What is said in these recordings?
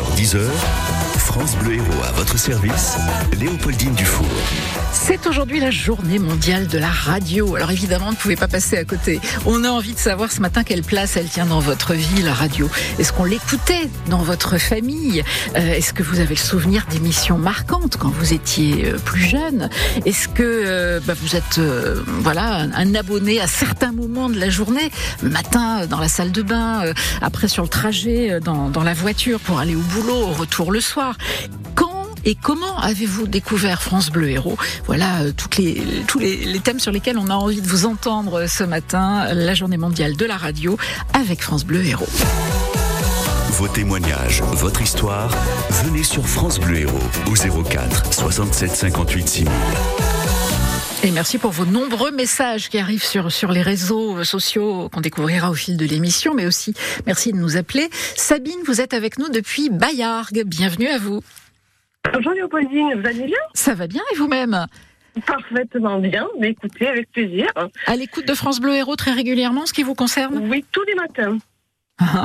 9h-10h, France Bleu Héros à votre service, Léopoldine Dufour. C'est aujourd'hui la journée mondiale de la radio. Alors évidemment, vous ne pouvez pas passer à côté. On a envie de savoir ce matin quelle place elle tient dans votre vie, la radio. Est-ce qu'on l'écoutait dans votre famille? Euh, Est-ce que vous avez le souvenir d'émissions marquantes quand vous étiez euh, plus jeune? Est-ce que euh, bah, vous êtes voilà un, abonné à certains moments de la journée, matin dans la salle de bain, après sur le trajet dans la voiture pour aller au boulot, au retour le soir Quand et comment avez-vous découvert France Bleu Héros? Voilà euh, tous les, thèmes sur lesquels on a envie de vous entendre ce matin, la journée mondiale de la radio avec France Bleu Héros. Vos témoignages, votre histoire, venez sur France Bleu Héros au 04 67 58 6000. Et merci pour vos nombreux messages qui arrivent sur, sur les réseaux sociaux qu'on découvrira au fil de l'émission, mais aussi merci de nous appeler. Sabine, vous êtes avec nous depuis Bayargues. Bienvenue à vous. Bonjour Léopoldine, vous allez bien? Ça va bien et vous-même? Parfaitement bien, mais écoutez, avec plaisir. À l'écoute de France Bleu Héros très régulièrement, ce qui vous concerne? Oui, tous les matins.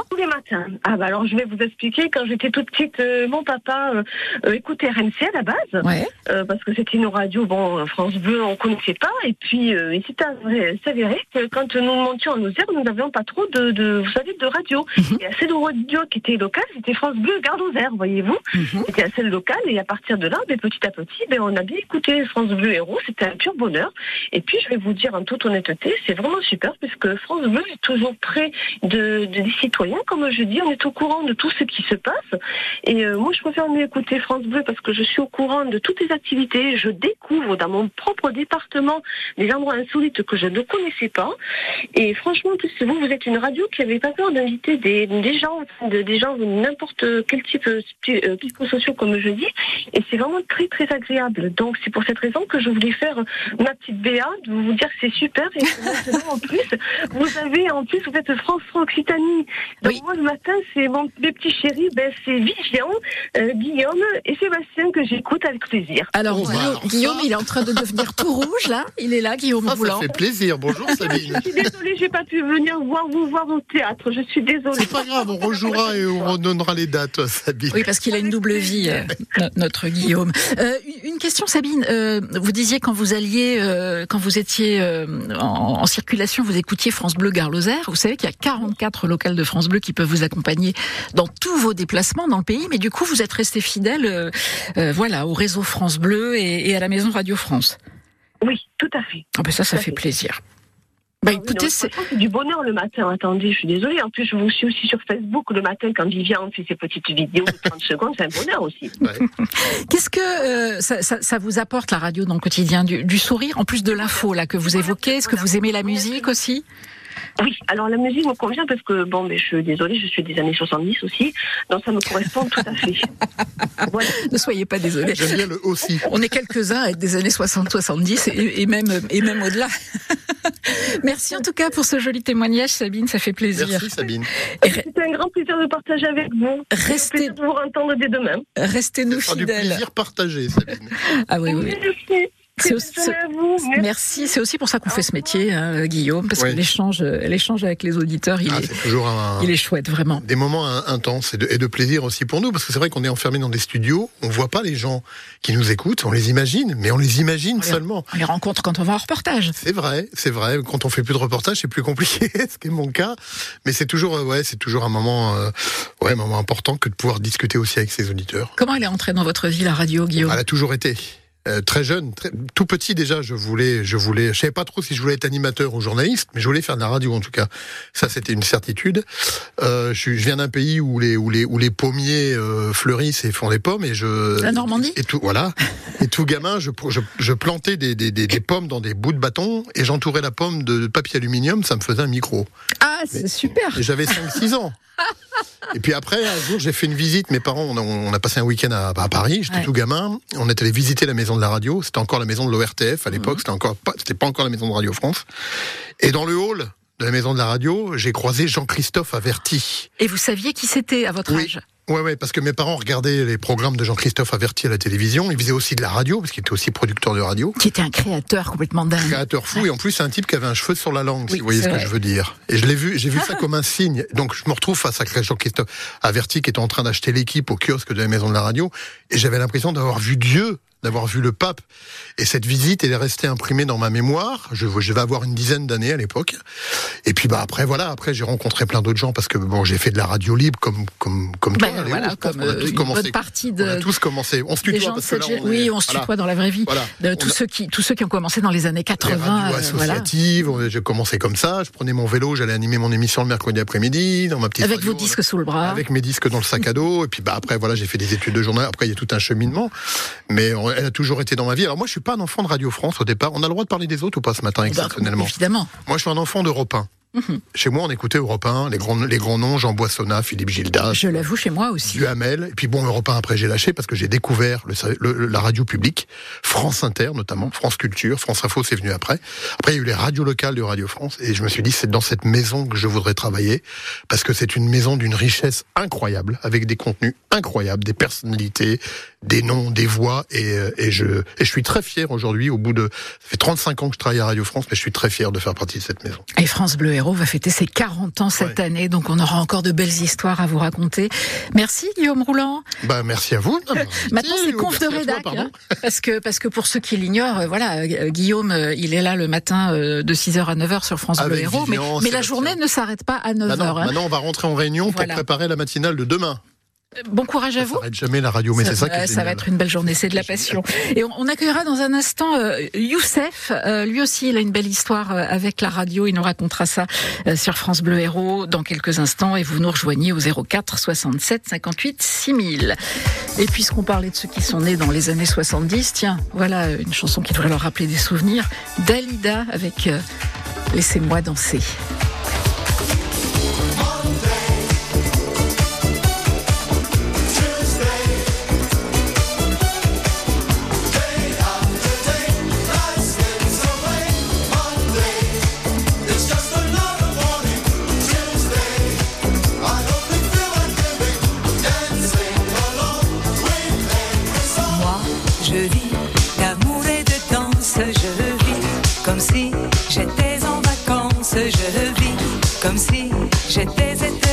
Tous les matins. Ah bah alors je vais vous expliquer, quand j'étais toute petite, euh, mon papa euh, euh, écoutait RMC à la base, Ouais. euh, parce que c'était une radio, bon, euh, France Bleu, on connaissait pas, et puis euh, il s'est avéré, que quand nous montions en Lozère, nous n'avions pas trop de, de, vous savez, de radio. Mhm. Et à celle radio qui était locale, c'était France Bleu Garde Lozère, voyez-vous. Mhm. C'était à celle locale, et à partir de là, ben, petit à petit, ben, on a bien écouté France Bleu Héros, c'était un pur bonheur. Et puis je vais vous dire en toute honnêteté, c'est vraiment super, puisque France Bleu est toujours près de, de- comme je dis, on est au courant de tout ce qui se passe. Et euh, moi, je préfère mieux écouter France Bleu parce que je suis au courant de toutes les activités. Je découvre dans mon propre département des endroits insolites que je ne connaissais pas. Et franchement, vous, vous êtes une radio qui n'avait pas peur d'inviter des, gens, de, des gens de n'importe quel type euh, euh, comme je dis. Et c'est vraiment très, très agréable. Donc, c'est pour cette raison que je voulais faire ma petite BA, de vous dire que c'est super. Et maintenant, en plus, vous avez, en plus, vous faites France Occitanie. Donc, Oui. moi, le matin, c'est mon, mes petits chéris, ben, c'est Vivian, euh, Guillaume et Sébastien que j'écoute avec plaisir. Alors, Oh, Guillaume, ça- il est en train de devenir tout rouge là. Il est là, Guillaume Ah, ça Boulan. fait plaisir. Bonjour Sabine. Je suis désolée, j'ai pas pu venir voir vous voir au théâtre. Je suis désolée. C'est pas grave, on rejouera et on redonnera les dates, Sabine. Oui, parce qu'il a une double vie, euh, no- notre Guillaume. Euh, une- question, Sabine. Euh, vous disiez quand vous alliez, euh, quand vous étiez euh, en, en circulation, vous écoutiez France Bleu Gare Lozère. Vous savez qu'il y a 44 locales de France Bleu qui peuvent vous accompagner dans tous vos déplacements dans le pays, mais du coup, vous êtes resté fidèle, euh, euh, voilà, au réseau France Bleu et, et à la maison Radio France. Oui, tout à fait. Ah ben ça, ça fait fait. plaisir. Bah Ah écoutez, c'est du bonheur le matin. Attendez, je suis désolée. En plus, je vous suis aussi sur Facebook le matin quand Vivian fait ses petites vidéos de 30 secondes. C'est un bonheur aussi. Qu'est-ce que euh, ça, ça- ça vous apporte la radio dans le quotidien du, du sourire, en plus de l'info là que vous évoquez? Est-ce que vous aimez la musique aussi? Oui, alors la musique me convient parce que, bon, mais je suis désolée, je suis des années 70 aussi. Donc ça me correspond tout à fait. Voilà. Ne soyez pas désolés. J'aime bien le aussi. On est quelques-uns à être des années 60-70 et, et même et même au-delà. Merci en tout cas pour ce joli témoignage, Sabine, ça fait plaisir. Merci Sabine. C'était un grand plaisir de partager avec vous. Restez- de vous entendre dès demain. Restez-nous sera du fidèles. plaisir partagé, Sabine. Ah oui, oui. oui. Merci. C'est aussi-. Merci. Merci, c'est aussi pour ça qu'on fait ce métier, hein, Guillaume, parce Oui. que l'échange, l'échange avec les auditeurs, il, Ah, est, c'est toujours un, il est chouette, vraiment. des moments in- intenses et de, et de plaisir aussi pour nous, parce que c'est vrai qu'on est enfermé dans des studios, on voit pas les gens qui nous écoutent, on les imagine, mais on les imagine Oui. seulement. On les rencontre quand on va en reportage. C'est vrai, c'est vrai. Quand on fait plus de reportages, c'est plus compliqué, ce qui est mon cas. Mais c'est toujours, euh, ouais, c'est toujours un moment, euh, ouais, un moment important que de pouvoir discuter aussi avec ses auditeurs. Comment elle est entrée dans votre vie, la radio, Guillaume? Elle a toujours été. Euh, très jeune, très- tout petit déjà, je voulais, je voulais, je savais pas trop si je voulais être animateur ou journaliste, mais je voulais faire de la radio en tout cas. Ça, c'était une certitude. Euh, je, je viens d'un pays où les, où les, où les pommiers euh, fleurissent et font des pommes, et je. La Normandie? Et tout, voilà. et tout gamin, je, je, je plantais des, des, des, des pommes dans des bouts de bâton et j'entourais la pomme de papier aluminium, ça me faisait un micro. Ah, c'est super j'avais 5-6 ans. Et puis après, un jour, j'ai fait une visite. Mes parents, on a, on a passé un week-end à, à Paris. J'étais Ouais. tout gamin. On est allé visiter la maison de la radio. C'était encore la maison de l'ORTF à l'époque. Mhm. C'était encore pas, c'était pas encore la maison de Radio France. Et dans le hall de la maison de la radio, j'ai croisé Jean-Christophe Averti. Et vous saviez qui c'était à votre Oui. âge? Ouais, ouais, parce que mes parents regardaient les programmes de Jean-Christophe Averti à la télévision. Il faisait aussi de la radio, parce qu'il était aussi producteur de radio. Qui était un créateur complètement dingue. Créateur fou, et en plus, c'est un type qui avait un cheveu sur la langue, Oui, si vous voyez ce que je veux dire. Et je l'ai vu, j'ai vu ça comme un signe. Donc, je me retrouve face à Jean-Christophe Averti qui était en train d'acheter l'équipe au kiosque de la maison de la radio. Et j'avais l'impression d'avoir vu Dieu, d'avoir vu le pape. Et cette visite, elle est restée imprimée dans ma mémoire. Je, je vais avoir une dizaine d'années à l'époque. Et puis, bah, après, voilà, après, j'ai rencontré plein d'autres gens parce que, bon, j'ai fait de la radio libre comme, comme, comme toi, Ben, Léo, voilà, comme qu'on a euh, tous une commencé. partie On a de, tous commencé. On se tutoie de parce que là, on est- Oui, on se voilà. tutoie dans la vraie vie. Voilà. De tous On a- ceux qui tous ceux qui ont commencé dans les années les 80. radios euh, voilà. associatives, on- j'ai commencé comme ça, je prenais mon vélo, j'allais animer mon émission le mercredi après-midi, dans ma petite Avec radio, vos disques sous le bras. avec mes disques dans le sac à dos, et puis bah après voilà, j'ai fait des études de journal, après il y a tout un cheminement, mais on- elle a toujours été dans ma vie. Alors moi je suis pas un enfant de Radio France au départ, on a le droit de parler des autres ou pas ce matin Ben, exceptionnellement? évidemment. Moi je suis un enfant d'Europe 1. Mhm. Chez moi on écoutait Europe 1, les grands, les grands noms, Jean Boissonnat, Philippe Gildas, Je l'avoue chez moi aussi. Duhamel, et puis bon, Europe 1 après j'ai lâché parce que j'ai découvert le, le- la radio publique, France Inter notamment, France Culture, France Info c'est venu après. Après il y a eu les radios locales de Radio France et je me suis dit c'est dans cette maison que je voudrais travailler parce que c'est une maison d'une richesse incroyable avec des contenus incroyables, des personnalités, des noms, des voix et, euh, et je et je suis très fier aujourd'hui au bout de ça fait 35 ans que je travaille à Radio France mais je suis très fier de faire partie de cette maison. Et France Bleu Héros va fêter ses 40 ans cette Ouais. année, donc on aura encore de belles histoires à vous raconter. Merci Guillaume Roulant. Bah merci à vous. Maintenant c'est conf de toi, rédac, pardon. hein, parce que parce que pour ceux qui l'ignorent, euh, voilà, euh, Guillaume, euh, il est là le matin de 6h à 9h sur France Bleu Héros, mais, la journée ne s'arrête pas à 9h. Maintenant, hein. maintenant, on va rentrer en réunion pour préparer la matinale de demain. Bon courage à Ça vous. jamais la radio, mais c'est ça qui ça va être une belle journée, c'est de la passion. Et on, on accueillera dans un instant euh, Youssef. Euh, lui aussi, il a une belle histoire euh, avec la radio. Il nous racontera ça euh, sur France Bleu Héros dans quelques instants. Et vous nous rejoignez au 04 67 58 6000. Et puisqu'on parlait de ceux qui sont nés dans les années 70, tiens, voilà une chanson qui devrait leur rappeler des souvenirs. Dalida avec Laissez-moi danser. Je vis comme si j'étais éternelle,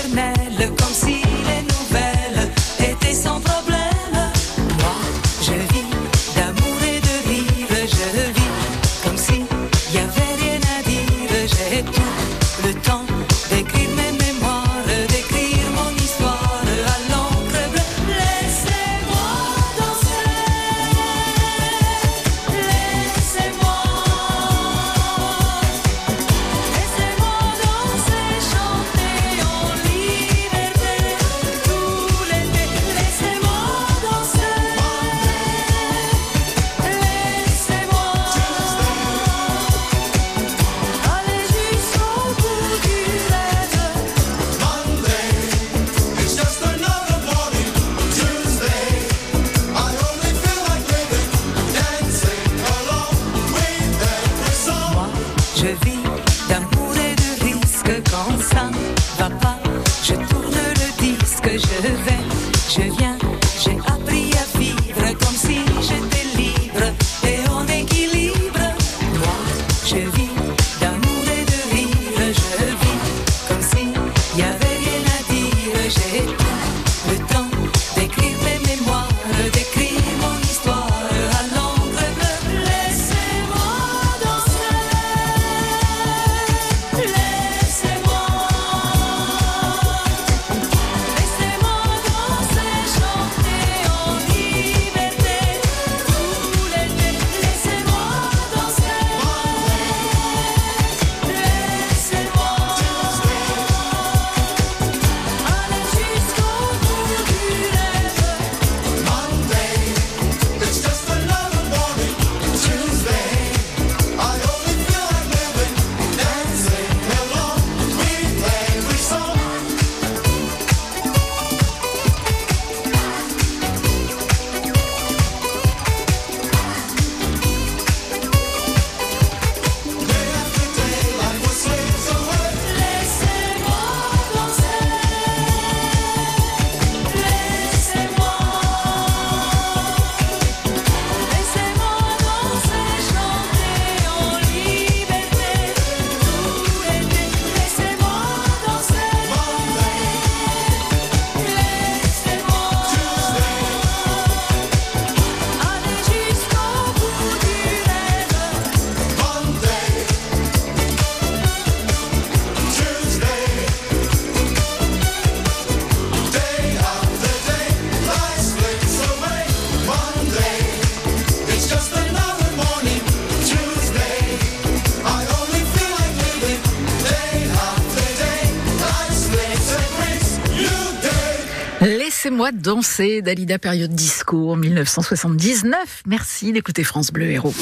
Laissez-moi danser Dalida période disco en 1979. Merci d'écouter France Bleu Héros.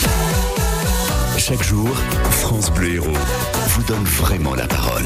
Chaque jour, France Bleu Héros vous donne vraiment la parole.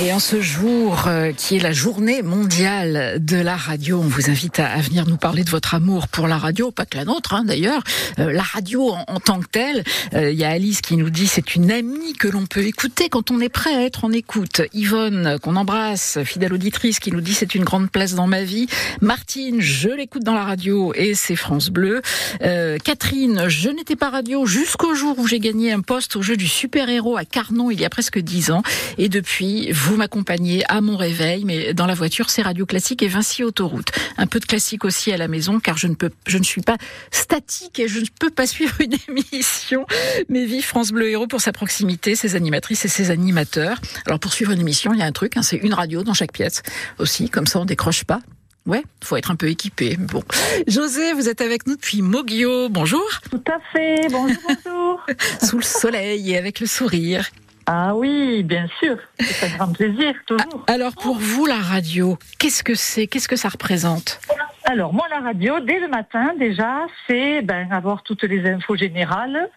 Et en ce jour euh, qui est la journée mondiale de la radio, on vous invite à, venir nous parler de votre amour pour la radio, pas que la nôtre hein, d'ailleurs. Euh, la radio en, tant que telle, euh, il y a Alice qui nous dit c'est une amie que l'on peut écouter quand on est prêt à être en écoute. Yvonne qu'on embrasse, fidèle auditrice qui nous dit c'est une grande place dans ma vie. Martine, je l'écoute dans la radio et c'est France Bleu. Euh, Catherine, je n'étais pas radio jusqu'au jour où j'ai gagné un poste au jeu du super-héros à Carnon il y a presque dix ans. Et depuis, vous m'accompagnez à mon réveil, mais dans la voiture, c'est Radio Classique et Vinci Autoroute. Un peu de classique aussi à la maison, car je ne peux, je ne suis pas statique et je ne peux pas suivre une émission. Mais vive France Bleu Héros pour sa proximité, ses animatrices et ses animateurs. Alors pour suivre une émission, il y a un truc, hein, c'est une radio dans chaque pièce aussi, comme ça on décroche pas. Ouais, faut être un peu équipé. Bon, José, vous êtes avec nous depuis Moguio. Bonjour. Tout à fait. Bonjour, bonjour. Sous le soleil et avec le sourire. Ah oui, bien sûr. C'est un grand plaisir, toujours. Alors pour vous, la radio, qu'est-ce que c'est? Qu'est-ce que ça représente? Alors moi, la radio, dès le matin déjà, c'est ben, avoir toutes les infos générales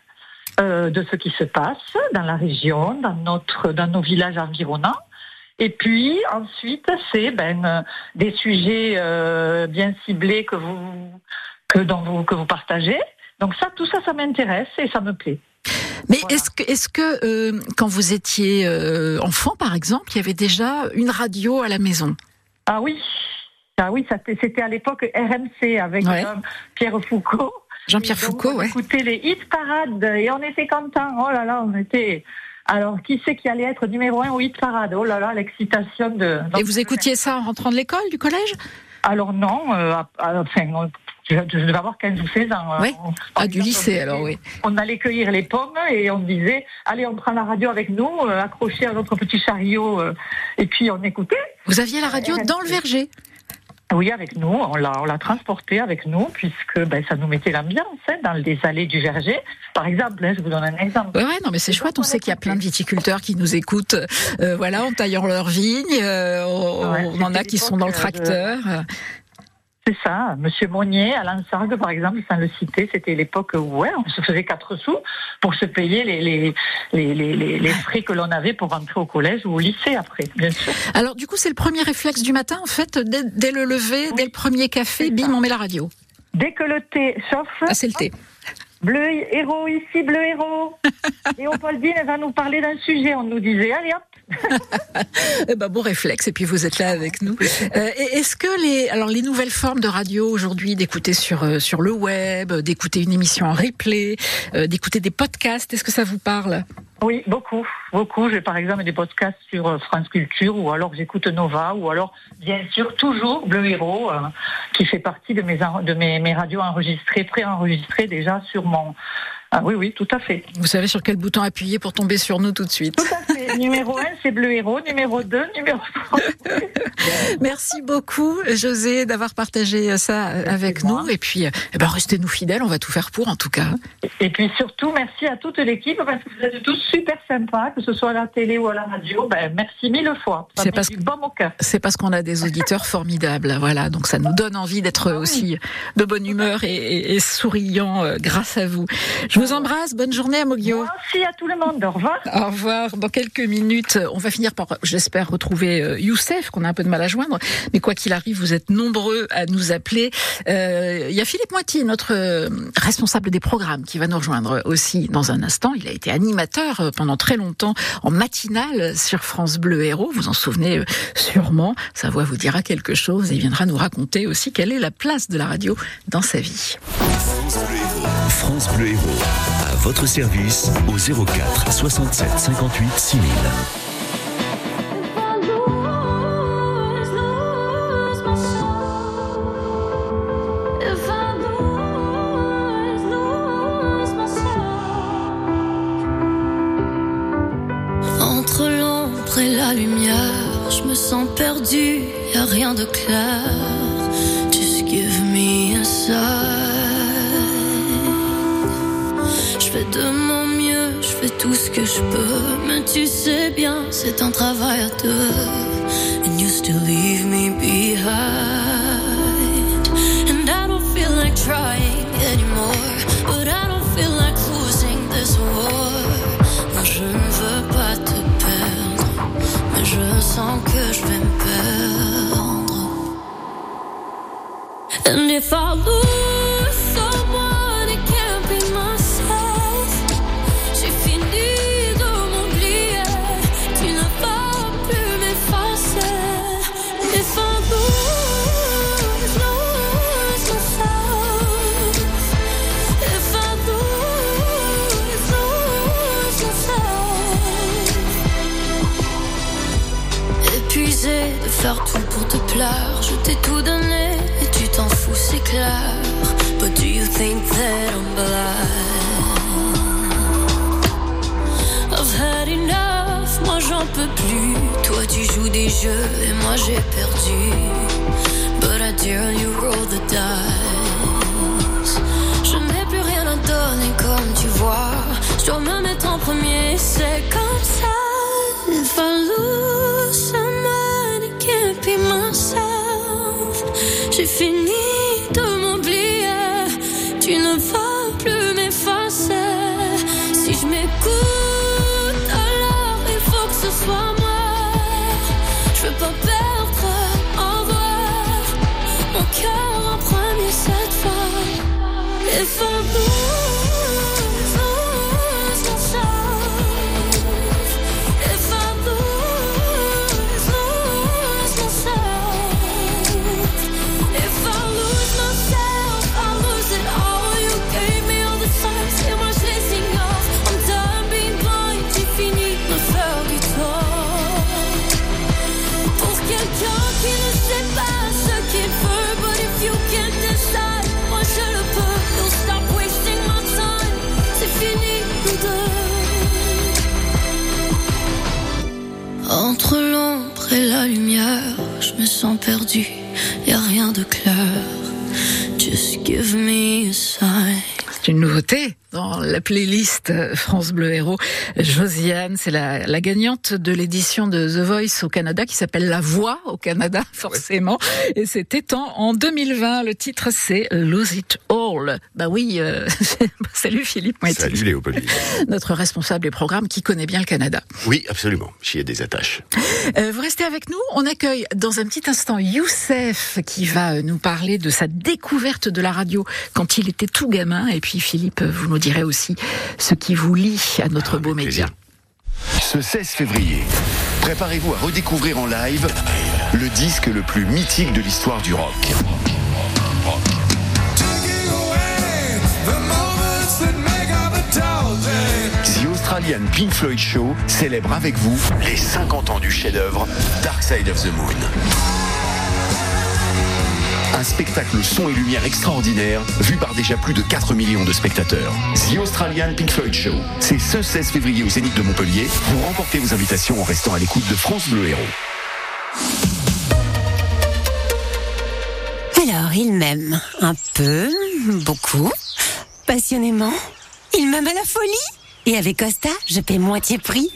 euh, de ce qui se passe dans la région, dans notre, dans nos villages environnants. Et puis ensuite, c'est ben, euh, des sujets euh, bien ciblés que vous que dont vous que vous partagez. Donc ça, tout ça, ça m'intéresse et ça me plaît. Mais Voilà. est-ce que, est-ce que euh, quand vous étiez euh, enfant, par exemple, il y avait déjà une radio à la maison? Ah oui, ah oui, c'était à l'époque RMC avec Ouais. euh, Pierre Foucault. Jean-Pierre Foucault, on ouais. écoutait les hit parades et on était contents. Oh là là, on était. Alors, qui c'est qui allait être numéro un au hit parade? Oh là là, l'excitation de. Et vous écoutiez ça en rentrant de l'école, du collège? Alors non, euh, enfin, on- je, je devais avoir 15 ou 16 ans. Ouais. On- Ah, on- du lycée, alors, oui. On allait cueillir les pommes et on disait, allez, on prend la radio avec nous, euh, accroché à notre petit chariot, euh, et puis on écoutait. Vous aviez la radio dans le verger Oui, avec nous, on l'a, on l'a transporté avec nous puisque ben, ça nous mettait l'ambiance hein, dans les allées du verger. Par exemple, hein, je vous donne un exemple. Ouais, ouais, non, mais c'est chouette. On sait qu'il y a plein de viticulteurs qui nous écoutent, euh, voilà, en taillant leurs vignes. euh, on, Ouais, on en a qui sont dans le euh, de- tracteur. C'est ça, Monsieur Monnier à Lansargues, par exemple, sans le citer, c'était l'époque où ouais, on se faisait quatre sous pour se payer les, les, les, les, les- les frais que l'on avait pour rentrer au collège ou au lycée après, bien sûr. Alors, du coup, c'est le premier réflexe du matin, en fait, dès, dès le lever, dès le premier café, bim, ça. on met la radio. Dès que le thé chauffe, Ah, c'est le thé. bleu héros ici, bleu héros. Léopoldine va nous parler d'un sujet, on nous disait, allez hop. Eh ben, bon réflexe. Et puis vous êtes là avec nous. Euh, Est-ce que les, alors les nouvelles formes de radio aujourd'hui, d'écouter sur euh, sur le web, euh, d'écouter une émission en replay, d'écouter des podcasts, est-ce que ça vous parle? Oui, beaucoup, beaucoup. J'ai par exemple des podcasts sur France Culture ou alors j'écoute Nova ou alors bien sûr toujours Bleu Héros qui fait partie de mes de mes, mes radios enregistrées, pré-enregistrées déjà sur mon. Ah oui, oui, tout à fait. Vous savez sur quel bouton appuyer pour tomber sur nous tout de suite. Tout à fait. numéro 1, c'est Bleu Héros. Numéro 2, numéro 3. Merci beaucoup, José, d'avoir partagé ça avec nous. moi. Et puis, euh, eh ben, restez-nous fidèles. On va tout faire pour, en tout cas. Et puis surtout, merci à toute l'équipe parce que vous êtes tous super sympas, que ce soit à la télé ou à la radio. Ben, merci mille fois. C'est parce. C'est parce qu'on a des auditeurs formidables, voilà. Donc ça nous donne envie d'être Ah oui. aussi de bonne humeur et, et, et souriant euh, grâce à vous. Je vous embrasse. Bonne journée à Moguio. Merci à tout le monde. Au revoir. Au revoir. Dans quelques minutes, on va finir par, j'espère, retrouver euh, Youssef, qu'on a un peu de mal à joindre. Mais quoi qu'il arrive, vous êtes nombreux à nous appeler. Euh, Il y a Philippe Moiti, notre euh, responsable des programmes, qui va nous rejoindre aussi dans un instant. Il a été animateur pendant très longtemps en matinale sur France Bleu Héros. Vous en souvenez sûrement. Sa voix vous dira quelque chose et il viendra nous raconter aussi quelle est la place de la radio dans sa vie. France Bleu Héros. À votre service au 04 67 58 6000. Entre l'ombre et la lumière, je me sens perdu, y a rien de clair. Toi tu joues des jeux et moi j'ai perdu. But I dare you roll the dice. Je n'ai plus rien à donner comme tu vois. Je dois me mettre en premier, c'est comme ça. If I lose someone, it can't be myself. J'ai fini je me sens perdu, y a rien de clair. Just give me a sign. C'est une nouveauté la playlist France Bleu Héros. Josiane, c'est la, la gagnante de l'édition de The Voice au Canada qui s'appelle La Voix au Canada, forcément. Et c'était en, en 2020. Le titre, c'est Lose It All. Bah oui, euh, salut Philippe Moetti, Salut Léopold. notre responsable des programmes qui connaît bien le Canada. Oui, absolument. J'y ai des attaches. Euh, vous restez avec nous. On accueille dans un petit instant Youssef qui va euh, nous parler de sa découverte de la radio quand il était tout gamin. Et puis Philippe, vous nous direz aussi ce qui vous lie à notre beau avec média. Ce 16 février, préparez-vous à redécouvrir en live le disque le plus mythique de l'histoire du rock. The Australian Pink Floyd Show célèbre avec vous les 50 ans du chef-d'œuvre Dark Side of the Moon. Un spectacle son et lumière extraordinaire, vu par déjà plus de 4 millions de spectateurs. The Australian Pink Floyd Show, c'est ce 16 février au Zénith de Montpellier. Vous remportez vos invitations en restant à l'écoute de France Bleu Héros. Alors, il m'aime un peu, beaucoup, passionnément. Il m'aime à la folie. Et avec Costa, je paie moitié prix.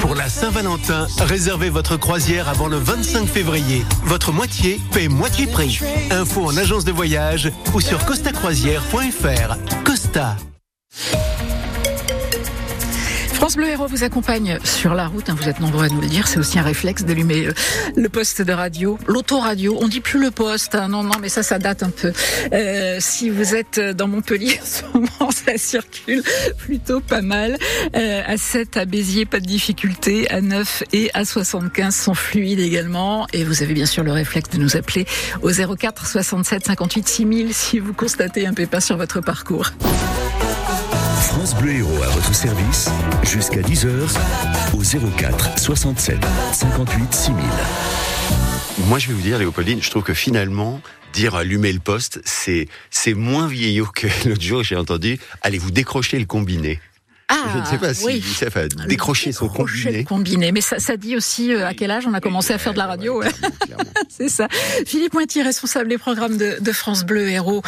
Pour la Saint-Valentin, réservez votre croisière avant le 25 février. Votre moitié paie moitié prix. Info en agence de voyage ou sur costacroisière.fr. Costa. France Bleu Héros vous accompagne sur la route. hein, vous êtes nombreux à nous le dire. C'est aussi un réflexe d'allumer euh, le poste de radio, l'autoradio. On dit plus le poste. hein, non, non, mais ça, ça date un peu. Euh, si vous êtes dans Montpellier en ce moment, ça circule plutôt pas mal. Euh, à 7, à Béziers, pas de difficulté. À 9 et à 75 sont fluides également. Et vous avez bien sûr le réflexe de nous appeler au 04 67 58 6000 si vous constatez un pépin sur votre parcours. France Bleu Héros à votre service jusqu'à 10h au 04 67 58 6000. Moi, je vais vous dire, Léopoldine, je trouve que finalement, dire allumer le poste, c'est c'est moins vieillot que l'autre jour. J'ai entendu, allez vous décrocher le combiné. Je ne sais pas si oui. ça fait décrocher son combiné. combiné. Mais ça, ça dit aussi euh, à quel âge on a commencé à faire de la radio. ouais. C'est ça. Philippe Moiti, responsable des programmes de, de France Bleu Héros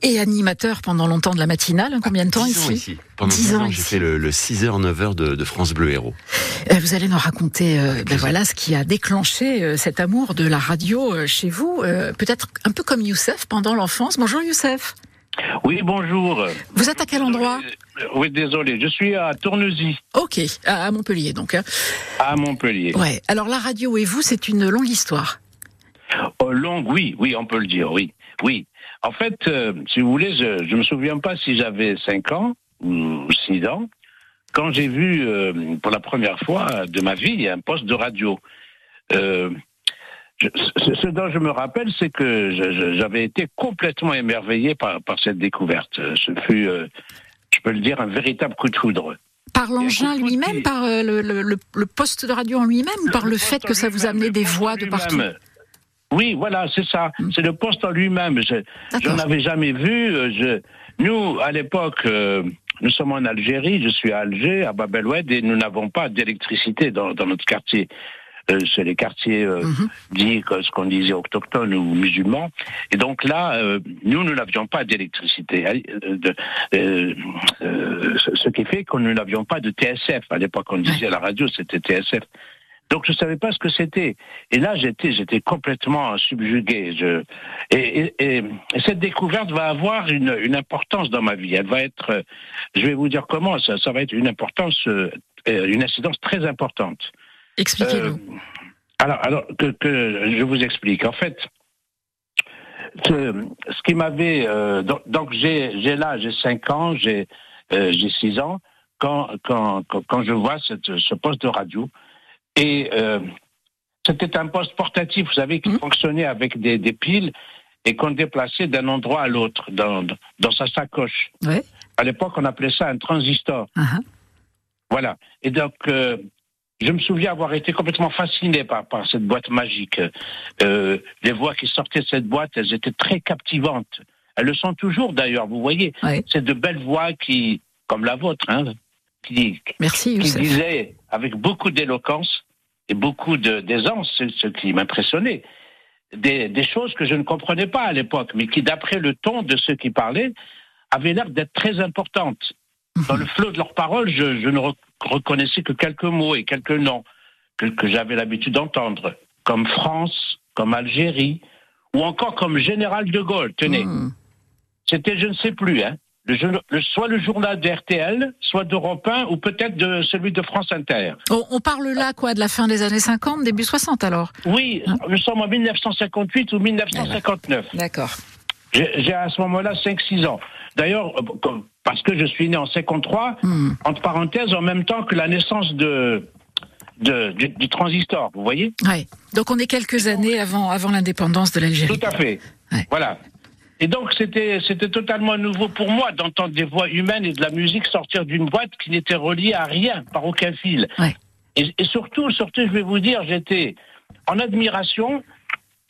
et animateur pendant longtemps de la matinale. Combien de temps 10 ans ici ici. Pendant 10 10 ans ans, j'ai fait le, le 6h, 9h de, de France Bleu Héros. Euh, Vous allez nous raconter euh, ben voilà ce qui a déclenché euh, cet amour de la radio euh, chez vous, peut-être un peu comme Youssef pendant l'enfance. Bonjour Youssef. Oui, bonjour. Vous êtes à quel endroit Euh, Oui, désolé. Je suis à Tournesy, Ok, à Montpellier donc. hein. à Montpellier. Ouais. Alors la radio et vous, c'est une longue histoire. Oh, longue, oui, oui, on peut le dire, oui, oui. En fait, euh, si vous voulez, je, je me souviens pas si j'avais 5 ans ou 6 ans quand j'ai vu euh, pour la première fois de ma vie un poste de radio. Euh, je- ce, ce dont je me rappelle, c'est que j'avais été complètement émerveillé par, par cette découverte. Ce fut, euh, je peux le dire, un véritable coup de foudre. Par l'engin lui-même, par euh, le, le- le- le poste de radio en lui-même, ou par le fait que ça vous amenait des voix de partout? Oui, voilà, c'est ça. C'est le poste en lui-même. Je n'en avais jamais vu. euh, Je, nous, à l'époque, euh, nous sommes en Algérie. Je suis à Alger, à Bab el Oued, et nous n'avons pas d'électricité dans, dans notre quartier. Euh, c'est les quartiers euh, dits, que- ce qu'on disait, autochtones ou musulmans. Et donc là, euh, nous, nous n'avions pas d'électricité. Euh, euh, euh, ce qui fait que nous n'avions pas de TSF. À l'époque, on disait à la radio, c'était TSF. Donc je savais pas ce que c'était. Et là j'étais j'étais complètement subjugué. Je, et, et- et- et cette découverte va avoir une, une importance dans ma vie. Elle va être, je vais vous dire comment, ça, ça va être une importance, une incidence très importante. Expliquez-nous. Euh, alors, alors que, que je vous explique. En fait, ce, ce qui m'avait euh, donc, donc j'ai j'ai là j'ai 5 ans, j'ai euh, j'ai 6 ans quand quand quand, quand je vois cette, ce poste de radio et euh, c'était un poste portatif, vous savez, qui fonctionnait avec des, des piles et qu'on déplaçait d'un endroit à l'autre dans, dans sa sacoche. Ouais. À l'époque, on appelait ça un transistor. Voilà. Et donc, euh, je me souviens avoir été complètement fasciné par, par cette boîte magique. Euh, les voix qui sortaient de cette boîte, elles étaient très captivantes. Elles le sont toujours d'ailleurs, vous voyez. C'est de belles voix qui, comme la vôtre, hein, qui, Merci, qui disaient avec beaucoup d'éloquence et beaucoup d'aisance, c'est ce qui m'impressionnait, des, des choses que je ne comprenais pas à l'époque, mais qui, d'après le ton de ceux qui parlaient, avaient l'air d'être très importantes. Dans le flot de leurs paroles, je, je ne rec- reconnaissais que quelques mots et quelques noms que, que j'avais l'habitude d'entendre, comme France, comme Algérie, ou encore comme Général de Gaulle. Tenez, c'était je ne sais plus, hein, le, jour- le- soit le journal de RTL, soit d'Europe 1, ou peut-être de celui de France Inter. On, on parle là, quoi, de la fin des années 50, début 60 alors? Oui, nous sommes en 1958 ou 1959. D'accord. J'ai j'ai à ce moment-là 5-6 ans. D'ailleurs, euh, parce que je suis né en 53, entre parenthèses, en même temps que la naissance de, de- du, du transistor, vous voyez Ouais. Donc on est quelques années avant, avant l'indépendance de l'Algérie. Tout à fait. Voilà. Et donc c'était c'était totalement nouveau pour moi d'entendre des voix humaines et de la musique sortir d'une boîte qui n'était reliée à rien, par aucun fil. Et, et surtout, surtout, je vais vous dire, j'étais en admiration.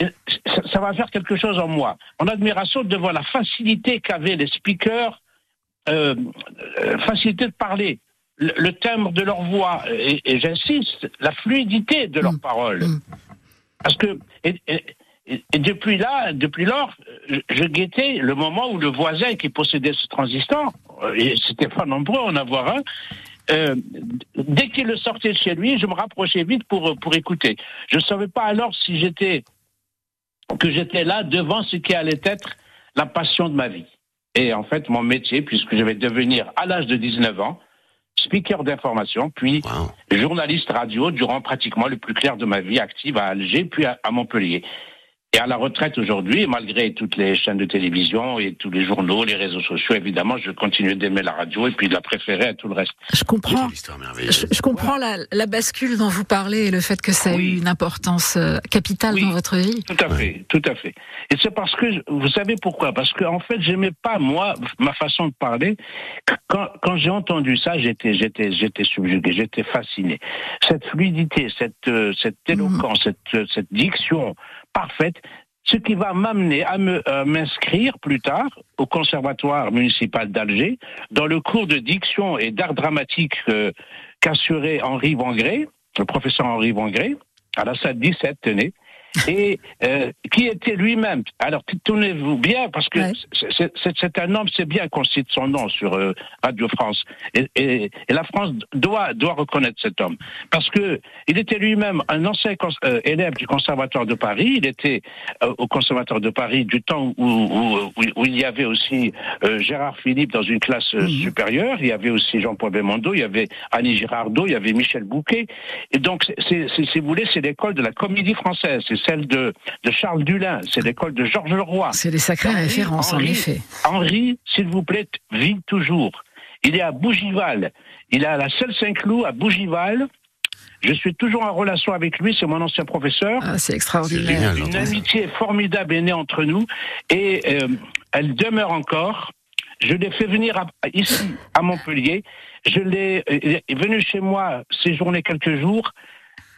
Ça, ça va faire quelque chose en moi. En admiration devant la facilité qu'avaient les speakers, euh, euh, facilité de parler, le, le timbre de leur voix, et, et j'insiste, la fluidité de leurs paroles. Parce que et, et- et- et depuis là, depuis lors, je, guettais le moment où le voisin qui possédait ce transistor, euh, et c'était pas nombreux à en avoir un, euh, dès qu'il le sortait de chez lui, je me rapprochais vite pour pour écouter. Je ne savais pas alors si j'étais que j'étais là devant ce qui allait être la passion de ma vie. Et en fait, mon métier, puisque je vais devenir à l'âge de 19 ans, speaker d'information, puis journaliste radio durant pratiquement le plus clair de ma vie active à Alger, puis à, à Montpellier. Et à la retraite aujourd'hui, malgré toutes les chaînes de télévision et tous les journaux, les réseaux sociaux, évidemment, je continue d'aimer la radio et puis de la préférer à tout le reste. Je comprends. Je, je comprends la, la bascule dont vous parlez et le fait que ça a eu une importance euh, capitale dans votre vie. Tout à fait, tout à fait. Et c'est parce que, vous savez pourquoi? Parce qu'en en fait, j'aimais pas, moi, ma façon de parler. Quand, quand j'ai entendu ça, j'étais, j'étais, j'étais subjugué, j'étais fasciné. Cette fluidité, cette, euh, cette éloquence, cette, cette diction parfaite, ce qui va m'amener à à m'inscrire plus tard au Conservatoire municipal d'Alger dans le cours de diction et d'art dramatique euh, qu'assurait Henri Vangré, le professeur Henri Vangré, à la salle 17, tenez, et euh, qui était lui-même. Alors, tenez-vous bien, parce que c'est- un homme, c'est bien qu'on cite son nom sur euh, Radio France. Et, et- et la France doit, doit reconnaître cet homme. Parce que il était lui-même un ancien euh, élève du Conservatoire de Paris. Il était euh, au Conservatoire de Paris du temps où, où, où- où il y avait aussi euh, Gérard Philippe dans une classe euh, supérieure. Il y avait aussi Jean-Paul Belmondo, il y avait Annie Girardot, il y avait Michel Bouquet. Et donc, c'est, c'est- c'est- si vous voulez, c'est l'école de la comédie française. Celle de, de Charles Dulin, c'est l'école de Georges Leroy. C'est des sacrées Henri- références, en Henri- effet. Henri, s'il vous plaît, vit toujours. Il est à Bougival. Il est à la seule Saint-Cloud à Bougival. Je suis toujours en relation avec lui, c'est mon ancien professeur. Ah, c'est extraordinaire. Une amitié formidable est née entre nous et euh, elle demeure encore. Je l'ai fait venir à- ici, à Montpellier. Je l'ai euh, il est venu chez moi séjourner quelques jours.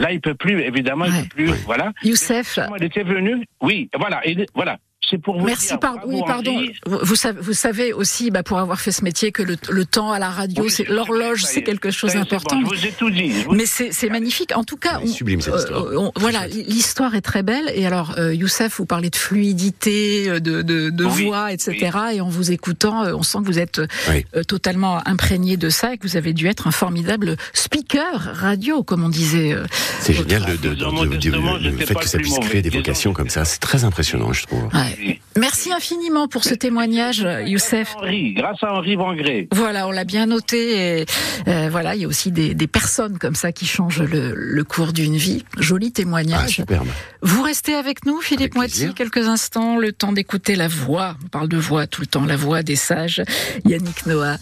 Là, il peut plus, évidemment, il peut plus. Voilà. Youssef. Il était venu. Oui, voilà. il- voilà. C'est pour vous Merci, dire. Oui, pardon. Vous, vous savez, vous savez aussi, bah, pour avoir fait ce métier, que le, le temps à la radio, c'est l'horloge, c'est quelque chose d'important. bon, je vous ai tout dit. Mais c'est magnifique. En tout cas, on- sublime, cette euh, histoire. on- voilà, l'histoire est très belle. Et alors, euh, Youssef, vous parlez de fluidité, euh, de, de, de Oui, voix, etc. Et en vous écoutant, on sent que vous êtes euh, totalement imprégné de ça et que vous avez dû être un formidable speaker radio, comme on disait. C'est génial le fait que ça puisse créer des vocations comme ça. C'est très impressionnant, je trouve. Ouais. Merci infiniment pour ce témoignage, Youssef. Henri, grâce à Henri Vangré. Voilà, on l'a bien noté. Et, euh, voilà, il y a aussi des, des personnes comme ça qui changent le, le cours d'une vie. Joli témoignage. Ah, superbe. Vous restez avec nous, Philippe Moiti, quelques instants, le temps d'écouter la voix. On parle de voix tout le temps, la voix des sages. Yannick Noah.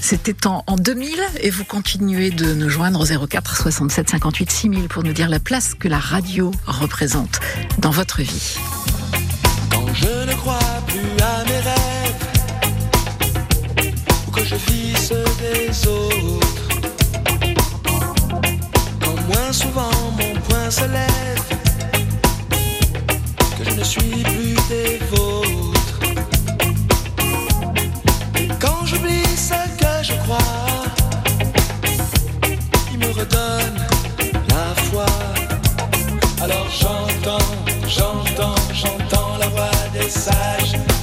C'était en, en 2000 et vous continuez de nous joindre au 04 67 58 6000 pour nous dire la place que la radio représente dans votre vie. Je ne crois plus à mes rêves. Ou que je vis ceux des autres. Quand moins souvent mon poing se lève. Que je ne suis plus des vôtres. Et quand j'oublie ce que je crois Il me redonne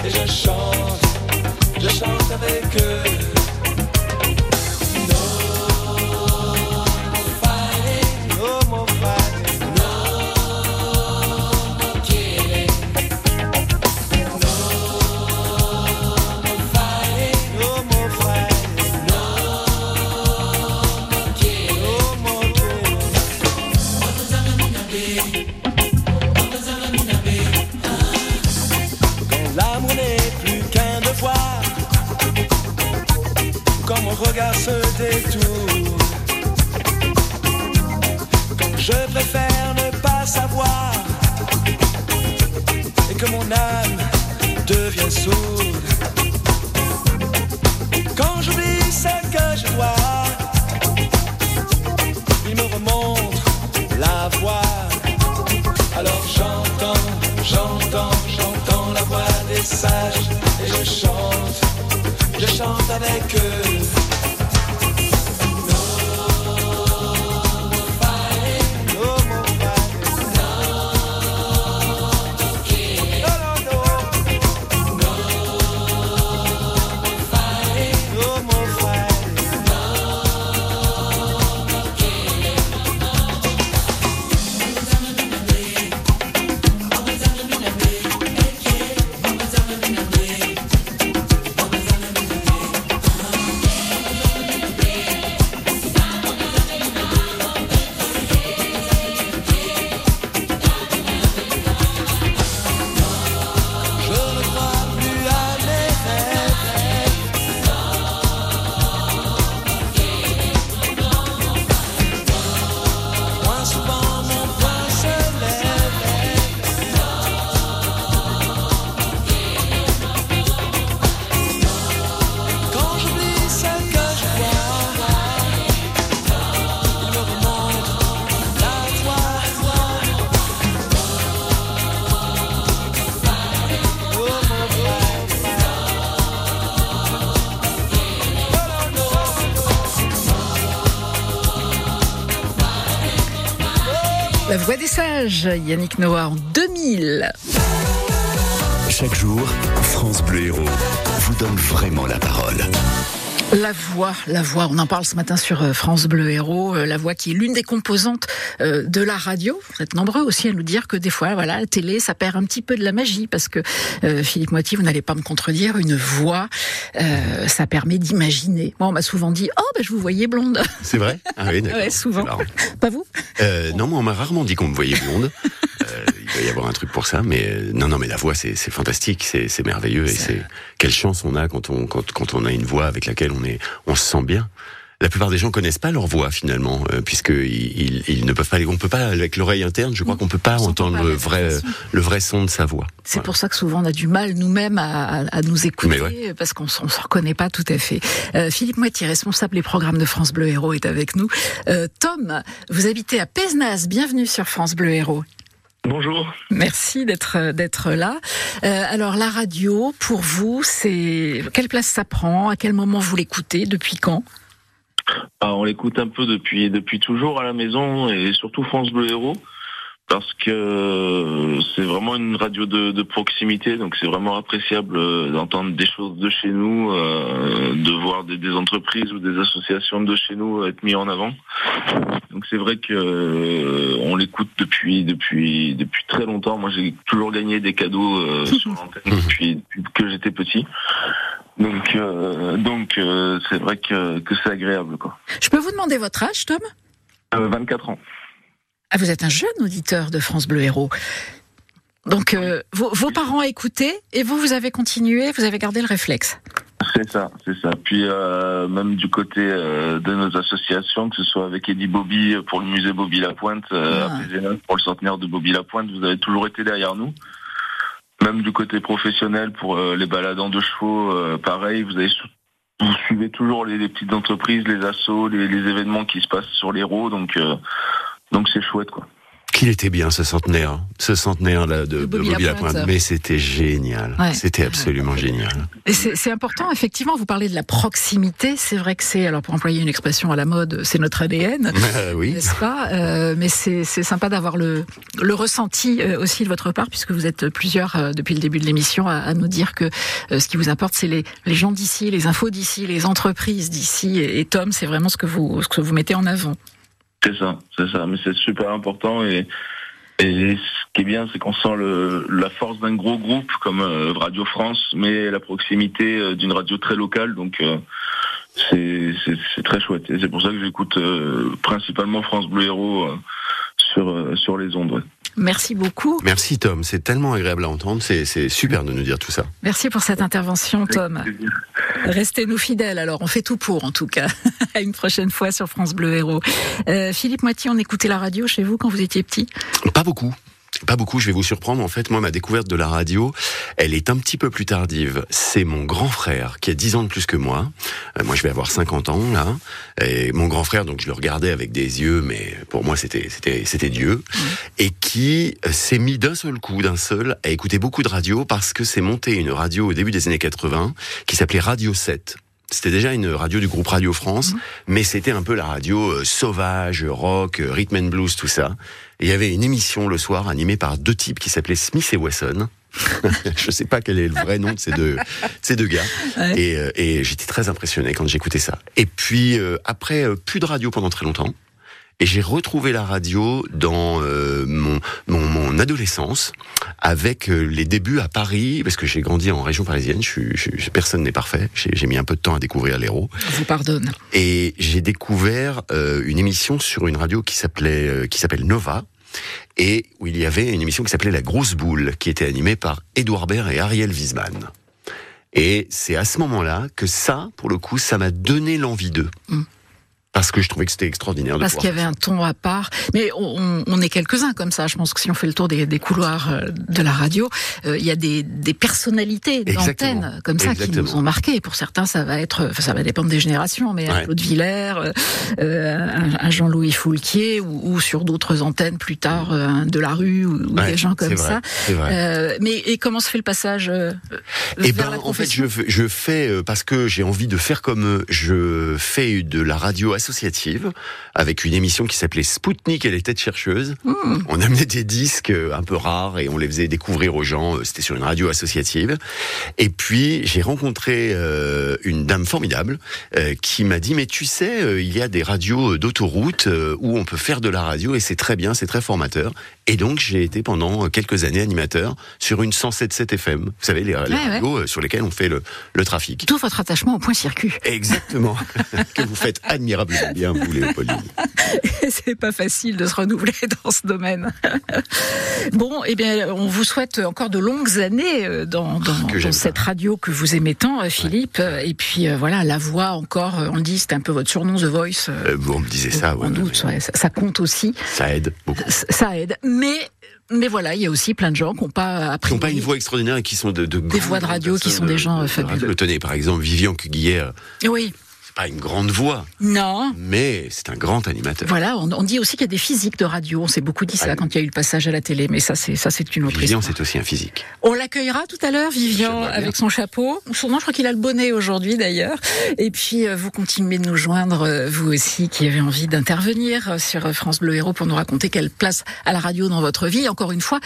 et je chante, je chante avec eux. Détourne, quand je préfère ne pas savoir, et que mon âme devient sourde, quand j'oublie ce que je vois, il me remonte la voix. Alors j'entends, j'entends, j'entends la voix des sages et je chante, je chante avec eux. Yannick Noah en 2000. Chaque jour, France Bleu Héros vous donne vraiment la parole. La voix, la voix, on en parle ce matin sur euh, France Bleu Héros, euh, la voix qui est l'une des composantes euh, de la radio. Vous êtes nombreux aussi à nous dire que des fois, voilà, la télé, ça perd un petit peu de la magie parce que euh, Philippe Moiti, vous n'allez pas me contredire, une voix, euh, ça permet d'imaginer. Moi, on m'a souvent dit, oh, ben, je vous voyais blonde. C'est vrai? Ah oui, d'accord. Ouais, souvent. Pas vous? Euh, non, moi, on m'a rarement dit qu'on me voyait blonde. Euh, doit y avoir un truc pour ça, mais euh, non, non, mais la voix, c'est fantastique, c'est merveilleux, et c'est quelle chance on a quand on quand, quand on a une voix avec laquelle on est, on se sent bien. La plupart des gens connaissent pas leur voix finalement, euh, puisque ils, ils, ne peuvent pas. On peut pas avec l'oreille interne. Je crois qu'on peut pas entendre pas le vrai le vrai son de sa voix. C'est pour ça que souvent on a du mal nous-mêmes à, à, nous écouter ouais. parce qu'on on se reconnaît pas tout à fait. Euh, Philippe Moitié, responsable des programmes de France Bleu Héros, est avec nous. Euh, Tom, vous habitez à Pézenas. Bienvenue sur France Bleu Héros. Bonjour. Merci d'être d'être là. Euh, alors la radio, pour vous, c'est quelle place ça prend? À quel moment vous l'écoutez? Depuis quand? Ah, on l'écoute un peu depuis depuis toujours à la maison et surtout France Bleu Héros parce que c'est vraiment une radio de, de proximité, donc c'est vraiment appréciable euh, d'entendre des choses de chez nous, euh, de voir des, des entreprises ou des associations de chez nous être mis en avant. Donc c'est vrai que euh, on l'écoute depuis depuis depuis très longtemps. Moi j'ai toujours gagné des cadeaux euh, sur l'antenne depuis, depuis que j'étais petit. Donc euh, donc euh, c'est vrai que, que c'est agréable quoi. Je peux vous demander votre âge, Tom? Euh, 24 ans. Ah, vous êtes un jeune auditeur de France Bleu Héros. Donc euh, vos, vos parents écoutaient et vous, vous avez continué, vous avez gardé le réflexe. C'est ça, c'est ça. Puis euh, même du côté euh, de nos associations, que ce soit avec Eddie Bobby pour le musée Bobby Lapointe, Pézenas pour le centenaire de Bobby Lapointe, vous avez toujours été derrière nous. Même du côté professionnel pour les baladants de chevaux, pareil, vous avez vous suivez toujours les, les petites entreprises, les assos, les, les événements qui se passent sur les roues, donc donc c'est chouette quoi. Qu'il était bien ce centenaire, ce centenaire là de, de Bobby Bobby Lapointe. Lapointe. Mais c'était génial, Ouais. c'était absolument génial. Et c'est important, effectivement, vous parlez de la proximité. C'est vrai que c'est, alors pour employer une expression à la mode, c'est notre ADN. Euh, oui. N'est-ce pas Euh, Mais c'est sympa d'avoir le, le ressenti euh, aussi de votre part, puisque vous êtes plusieurs euh, depuis le début de l'émission à, à nous dire que ce qui vous importe, c'est les, les gens d'ici, les infos d'ici, les entreprises d'ici. Et, et Tom, c'est vraiment ce que vous ce que vous mettez en avant. C'est ça, c'est ça. Mais c'est super important et, et ce qui est bien, c'est qu'on sent le, la force d'un gros groupe comme euh, Radio France, mais la proximité euh, d'une radio très locale. Donc euh, c'est très chouette. Et c'est pour ça que j'écoute principalement France Bleu Héros sur sur les ondes. ouais. Merci beaucoup. Merci Tom, c'est tellement agréable à entendre, c'est super de nous dire tout ça. Merci pour cette intervention, Tom. Restez-nous fidèles, alors on fait tout pour en tout cas. à une prochaine fois sur France Bleu Héros. Euh, Philippe Moitié, on écoutait la radio chez vous quand vous étiez petit? Pas beaucoup. Pas beaucoup, je vais vous surprendre. En fait, moi, ma découverte de la radio, elle est un petit peu plus tardive. C'est mon grand frère, qui a 10 ans de plus que moi. Euh, moi, je vais avoir 50 ans, là. Et mon grand frère, donc, je le regardais avec des yeux, mais pour moi, c'était, c'était, c'était Dieu. Et qui s'est mis d'un seul coup, d'un seul, à écouter beaucoup de radio parce que c'est monté une radio au début des années 80 qui s'appelait Radio 7. C'était déjà une radio du groupe Radio France, mais c'était un peu la radio euh, sauvage, rock, euh, rhythm and blues, tout ça. Et il y avait une émission le soir animée par deux types qui s'appelaient Smith et Wesson. je sais pas quel est le vrai nom de ces deux, de ces deux gars. Ouais. Et, euh, et j'étais très impressionné quand j'écoutais ça. Et puis euh, après, euh, plus de radio pendant très longtemps. Et j'ai retrouvé la radio dans euh, mon, mon, mon adolescence, avec euh, les débuts à Paris, parce que j'ai grandi en région parisienne. Je je, je- personne n'est parfait. J'ai mis un peu de temps à découvrir l'héros. Je vous pardonne. Et j'ai découvert euh, une émission sur une radio qui s'appelait, qui s'appelle Nova, et où il y avait une émission qui s'appelait La Grosse Boule, qui était animée par Edouard Baird et Ariel Wiesman. Et c'est à ce moment-là que ça, pour le coup, ça m'a donné l'envie d'eux. Parce que je trouvais que c'était extraordinaire de Parce qu'il y avait un ton à part. Mais on, est quelques-uns comme ça. Je pense que si on fait le tour des, des couloirs euh, de la radio, euh, il y a des, des personnalités d'antennes comme ça qui nous ont marqués. Pour certains, ça va être, enfin, ça va dépendre des générations, mais un Ouais. Claude Villers, euh, euh, un, un Jean-Louis Foulquier, ou, ou sur d'autres antennes plus tard, euh, un Delarue ou, ou Ouais, des gens comme vrai, ça. Euh, mais et comment se fait le passage Eh ben, la en fait, je, fais- je fais parce que j'ai envie de faire comme. Je fais de la radio associative avec une émission qui s'appelait Spoutnik et les têtes chercheuses. Hmm. On amenait des disques euh, un peu rares et on les faisait découvrir aux gens. Euh, C'était sur une radio associative. Et puis j'ai rencontré euh, une dame formidable euh, qui m'a dit mais tu sais euh, il y a des radios d'autoroute où on peut faire de la radio et c'est très bien, c'est très formateur. Et donc j'ai été pendant quelques années animateur sur une 107.7 FM. Vous savez les, les Ouais, radios sur lesquelles on fait le, le trafic. Tout votre attachement au point circuit. Exactement. que vous faites admirablement bien, vous, Léopoldine. C'est pas facile de se renouveler dans ce domaine. Bon, eh bien, on vous souhaite encore de longues années euh, dans, cette radio que vous aimez tant, euh, Philippe. Et puis euh, voilà, la voix encore, on le dit, c'était un peu votre surnom, The Voice. euh, vous, on me disait ça, en ouais, ça, ça compte aussi. ça aide beaucoup. Ça aide. Mais, mais voilà, il y a aussi plein de gens qui n'ont pas appris. Qui n'ont pas une voix extraordinaire et qui sont de, de Des voix de radio qui sont des de- gens, de- fabuleux. Tenez, par exemple, Vivian Cuguillet, euh, Oui. Pas une grande voix, Non. mais c'est un grand animateur. Voilà, on, on dit aussi qu'il y a des physiques de radio. On s'est beaucoup dit ça Ah, quand il y a eu le passage à la télé, mais ça, c'est ça, c'est une autre Vivian, c'est aussi un physique. On l'accueillera tout à l'heure, Vivian, avec son chapeau. Nom, je crois qu'il a le bonnet aujourd'hui d'ailleurs. Et puis, euh, vous continuez de nous joindre, euh, vous aussi, qui avez envie d'intervenir euh, sur France Bleu Héros pour nous raconter quelle place à la radio dans votre vie. Encore une fois,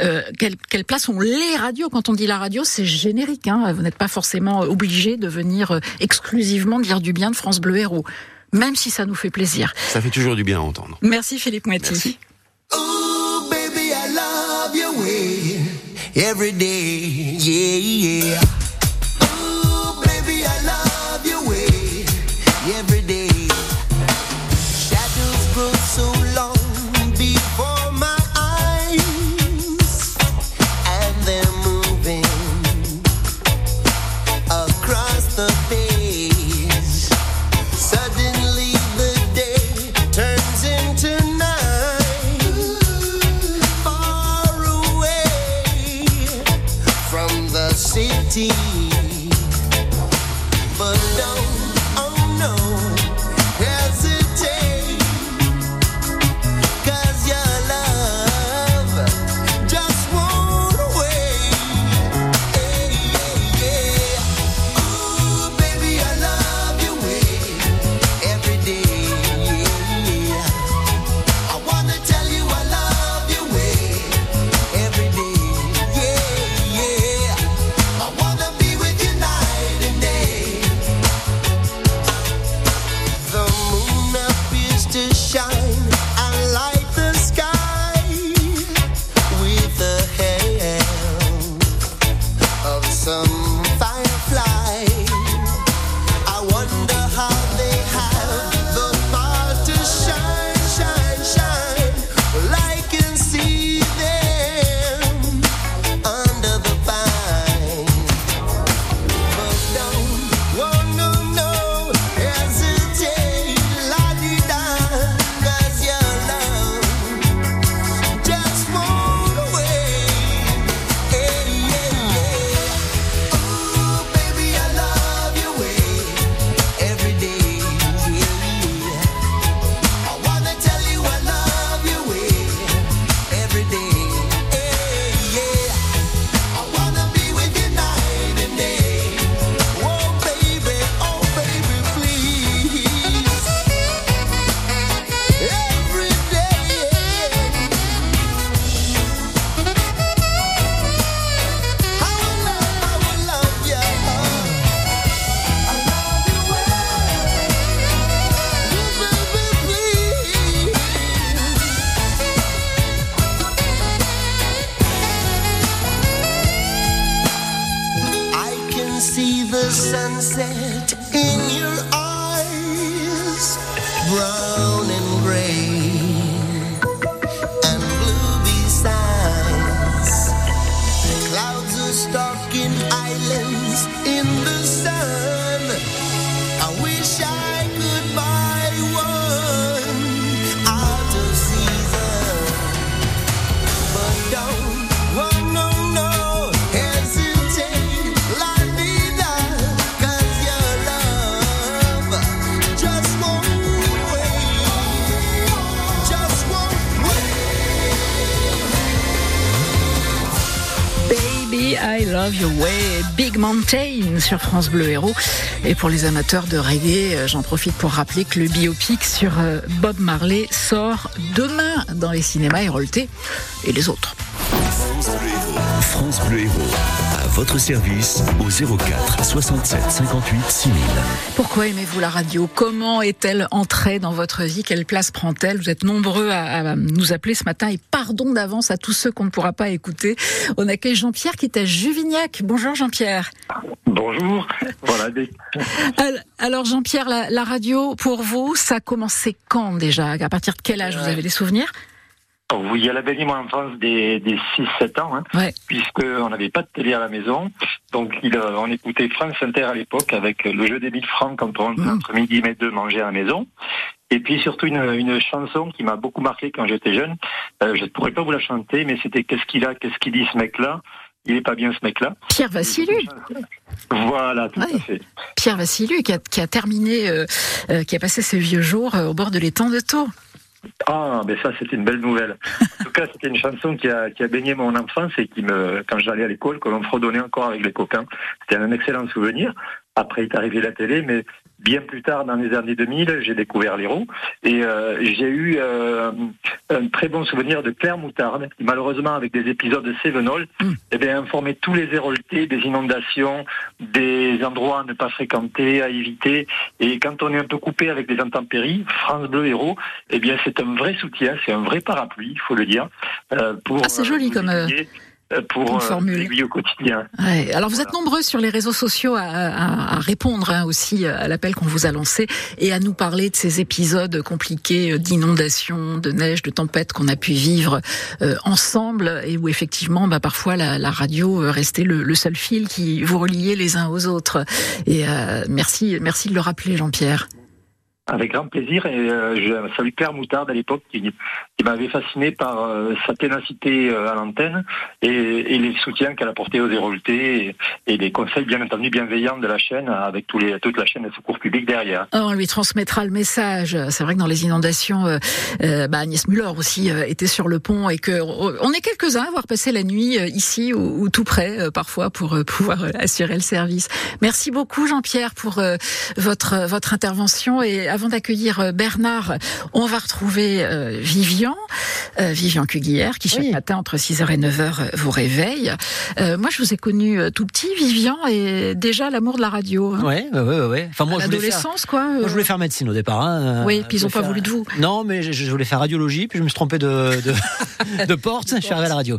euh, quelle, quelle place ont les radios? Quand on dit la radio, c'est générique. Hein. Vous n'êtes pas forcément obligé de venir exclusivement dire du bien de France Bleu Héros, même si ça nous fait plaisir. Ça fait toujours du bien à entendre. Merci Philippe Moiti. Merci. Ooh, baby, I love your way every day. Yeah, yeah. Oh sur France Bleu Héros. Et pour les amateurs de reggae, euh, j'en profite pour rappeler que le biopic sur euh, Bob Marley sort demain dans les cinémas Hérolté et les autres. France Bleu Héros. Votre service au 04 67 58 6000. Pourquoi aimez-vous la radio? Comment est-elle entrée dans votre vie? Quelle place prend-elle? Vous êtes nombreux à, à nous appeler ce matin et pardon d'avance à tous ceux qu'on ne pourra pas écouter. On accueille Jean-Pierre qui est à Juvignac. Bonjour Jean-Pierre. Bonjour. Voilà. Alors Jean-Pierre, la, la, radio pour vous, ça a commencé quand déjà? À partir de quel âge vous avez des souvenirs? Oui, elle a baigné mon enfance des, des 6-7 ans, hein, ouais. puisqu'on n'avait pas de télé à la maison. Donc il, euh, on écoutait France Inter à l'époque avec le jeu des 1000 francs quand on mmh. entre midi et deux manger à la maison. Et puis surtout une, une chanson qui m'a beaucoup marqué quand j'étais jeune. Euh, je ne pourrais pas vous la chanter, mais c'était Qu'est-ce qu'il a, qu'est-ce qu'il dit ce mec-là? Il est pas bien ce mec-là. Pierre Vassilu. Voilà, tout à fait. Pierre Vassilu qui a, qui a terminé, euh, euh, qui a passé ses vieux jours euh, au bord de l'étang de Thau. Ah, mais ça, c'était une belle nouvelle. En tout cas, c'était une chanson qui a, qui a baigné mon enfance et qui me, quand j'allais à l'école, que l'on fredonnait encore avec les copains. C'était un excellent souvenir. Après est arrivé la télé, mais bien plus tard, dans les années 2000, j'ai découvert l'héros et euh, j'ai eu euh, un très bon souvenir de Claire Moutarde, qui malheureusement, avec des épisodes de Sévenol, mm. eh bien, informait tous les héroltés des inondations, des endroits à ne pas fréquenter, à éviter. Et quand on est un peu coupé avec des intempéries, France Bleu Héros, eh bien, c'est un vrai soutien, c'est un vrai parapluie, il faut le dire. Euh, pour, ah, c'est joli comme pour euh, au quotidien. Ouais. Alors vous êtes nombreux sur les réseaux sociaux à, à, à répondre hein, aussi à l'appel qu'on vous a lancé et à nous parler de ces épisodes compliqués euh, d'inondations, de neige, de tempêtes qu'on a pu vivre euh, ensemble et où effectivement bah, parfois la, la radio euh, restait le, le, seul fil qui vous reliait les uns aux autres. Et euh, merci, merci de le rappeler Jean-Pierre. Avec grand plaisir et euh, je salue Claire Moutarde à l'époque qui, qui m'avait fasciné par euh, sa ténacité euh, à l'antenne et, et, les soutiens qu'elle apportait aux éroltés et, et, les conseils bien entendu bienveillants de la chaîne avec tous les, toute la chaîne de secours public derrière. Oh, on lui transmettra le message. C'est vrai que dans les inondations, bah, Agnès Muller aussi était sur le pont et que on est quelques-uns à avoir passé la nuit ici ou, ou tout près parfois pour pouvoir assurer le service. Merci beaucoup Jean-Pierre pour votre votre intervention et avant d'accueillir euh, Bernard, on va retrouver euh, Vivian, euh, Vivian Cuguière, qui chaque matin entre 6h et 9h vous réveille. moi, je vous ai connu tout petit, Vivian, et déjà l'amour de la radio. Hein. Ouais, ouais, ouais, ouais. Enfin, moi, l'adolescence, quoi. Moi, je voulais faire médecine au départ. Hein. Oui, puis ils n'ont pas voulu de vous. Non, mais je, voulais faire radiologie, puis je me suis trompé de, de, de porte, je suis arrivé à la radio.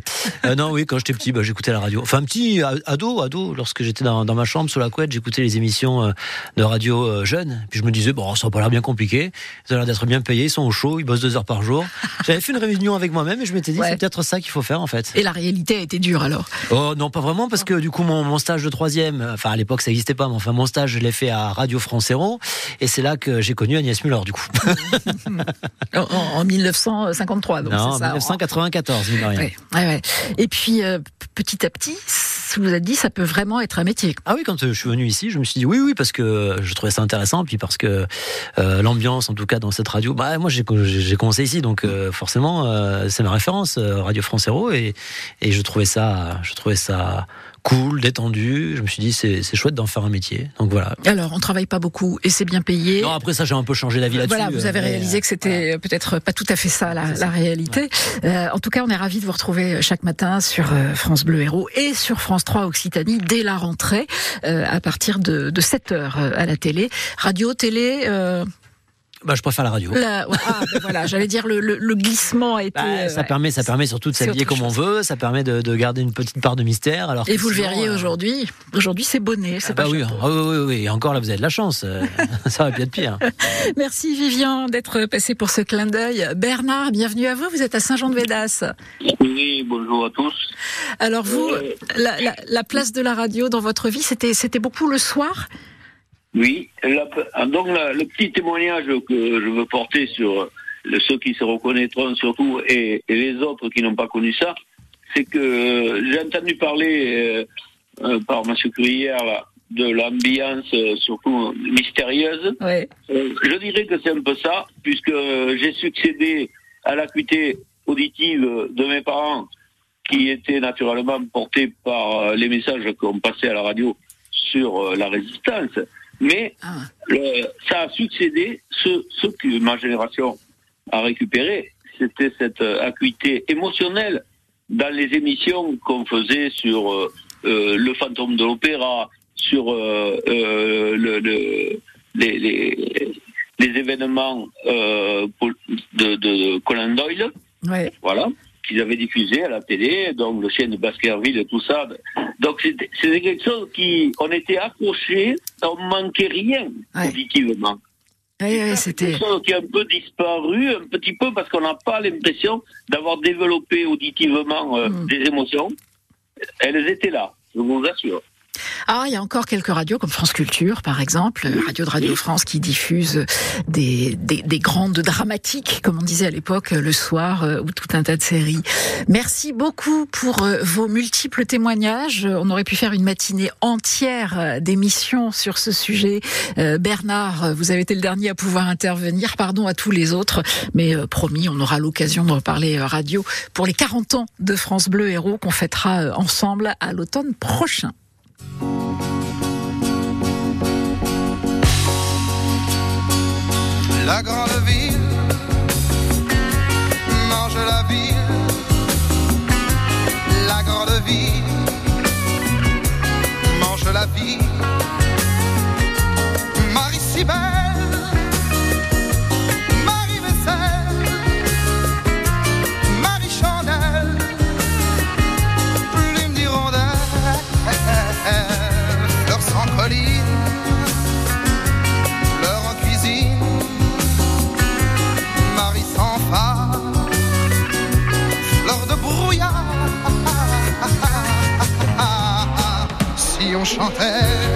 non, oui, quand j'étais petit, bah, j'écoutais la radio. Enfin, petit ado, ado, lorsque j'étais dans, dans, ma chambre sous la couette, j'écoutais les émissions de radio jeunes. Puis je me disais, bon, ça va pas l'air bien compliqué. Ils ont l'air d'être bien payés, ils sont au chaud, ils bossent deux heures par jour. J'avais fait une réunion avec moi-même et je m'étais dit, c'est peut-être ça qu'il faut faire en fait. Et la réalité a été dure alors Oh non, pas vraiment, parce que du coup, mon, stage de troisième, enfin à l'époque ça n'existait pas, mais enfin mon stage, je l'ai fait à Radio France Héros et c'est là que j'ai connu Agnès Muller du coup. en, 1953, donc Non, en 1994, mine rien. Ouais, Et puis, euh, petit à petit, vous êtes dit, ça peut vraiment être un métier. Ah oui, quand euh, je suis venu ici, je me suis dit oui, oui, parce que je trouvais ça intéressant, puis parce que euh, l'ambiance, en tout cas dans cette radio, bah moi j'ai commencé ici, donc euh, forcément c'est ma référence, Radio France Héros, et, et je trouvais ça, je trouvais ça cool, détendu. Je me suis dit, c'est chouette d'en faire un métier. Donc voilà. Alors, on travaille pas beaucoup et c'est bien payé. Non, après ça, j'ai un peu changé d'avis là-dessus. Voilà, vous avez réalisé que c'était peut-être pas tout à fait ça, la, la réalité. Euh, en tout cas, on est ravis de vous retrouver chaque matin sur euh, France Bleu Héros et sur France 3 Occitanie dès la rentrée, euh, à partir de, de 7 heures à la télé. Radio, télé, bah, je préfère la radio. ah, ben voilà, j'allais dire le, le, le, glissement a été. Bah, ça permet, ça permet surtout de s'habiller comme on veut. Ça permet de, de, garder une petite part de mystère. Alors et vous le verriez euh, aujourd'hui. Aujourd'hui, c'est bonnet, c'est ah pas. Bah oui, oui, oui, oui, Et encore là, vous avez de la chance. Euh, ça va bien être pire. Merci Vivian d'être passé pour ce clin d'œil. Bernard, bienvenue à vous. Vous êtes à Saint-Jean-de-Védas. Oui, bonjour à tous. Alors vous, euh, la, la, la place de la radio dans votre vie, c'était c'était beaucoup le soir. Oui, donc le petit témoignage que je veux porter sur ceux qui se reconnaîtront surtout et, les autres qui n'ont pas connu ça, c'est que j'ai entendu parler euh, euh, par M. Cuillère de l'ambiance euh, surtout mystérieuse. je dirais que c'est un peu ça, puisque j'ai succédé à l'acuité auditive de mes parents, qui était naturellement portée par les messages qu'on passait à la radio sur la résistance. Mais ah. ça a succédé, ce, ce que ma génération a récupéré, c'était cette euh, acuité émotionnelle dans les émissions qu'on faisait sur euh, euh, le fantôme de l'opéra, sur le, le, les, les, les, événements de, de Conan Doyle. Ouais. Voilà qu'ils avaient diffusé à la télé, donc le chien de Baskerville et tout ça, Donc c'était quelque chose qui, on était accrochés, on manquait rien auditivement. Oui, oui, c'était. Quelque chose qui a un peu disparu, un petit peu parce qu'on n'a pas l'impression d'avoir développé auditivement euh, Mm. des émotions. Elles étaient là, je vous assure. Ah, il y a encore quelques radios comme France Culture, par exemple, euh, radio de Radio France qui diffuse des, des, des grandes dramatiques, comme on disait à l'époque, euh, le soir, euh, ou tout un tas de séries. Merci beaucoup pour vos multiples témoignages. On aurait pu faire une matinée entière d'émissions sur ce sujet. Bernard, vous avez été le dernier à pouvoir intervenir. Pardon à tous les autres, mais promis, on aura l'occasion de reparler radio pour les 40 ans de France Bleu Héros qu'on fêtera ensemble à l'automne prochain. La grande ville mange la ville. La grande ville mange la vie. Marie si chantait,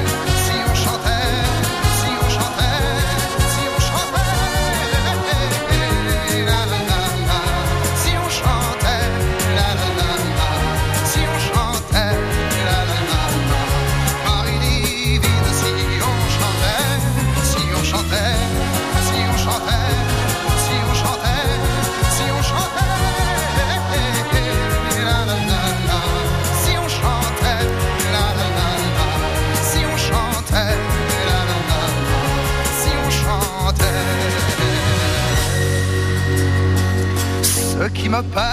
chantait. Ce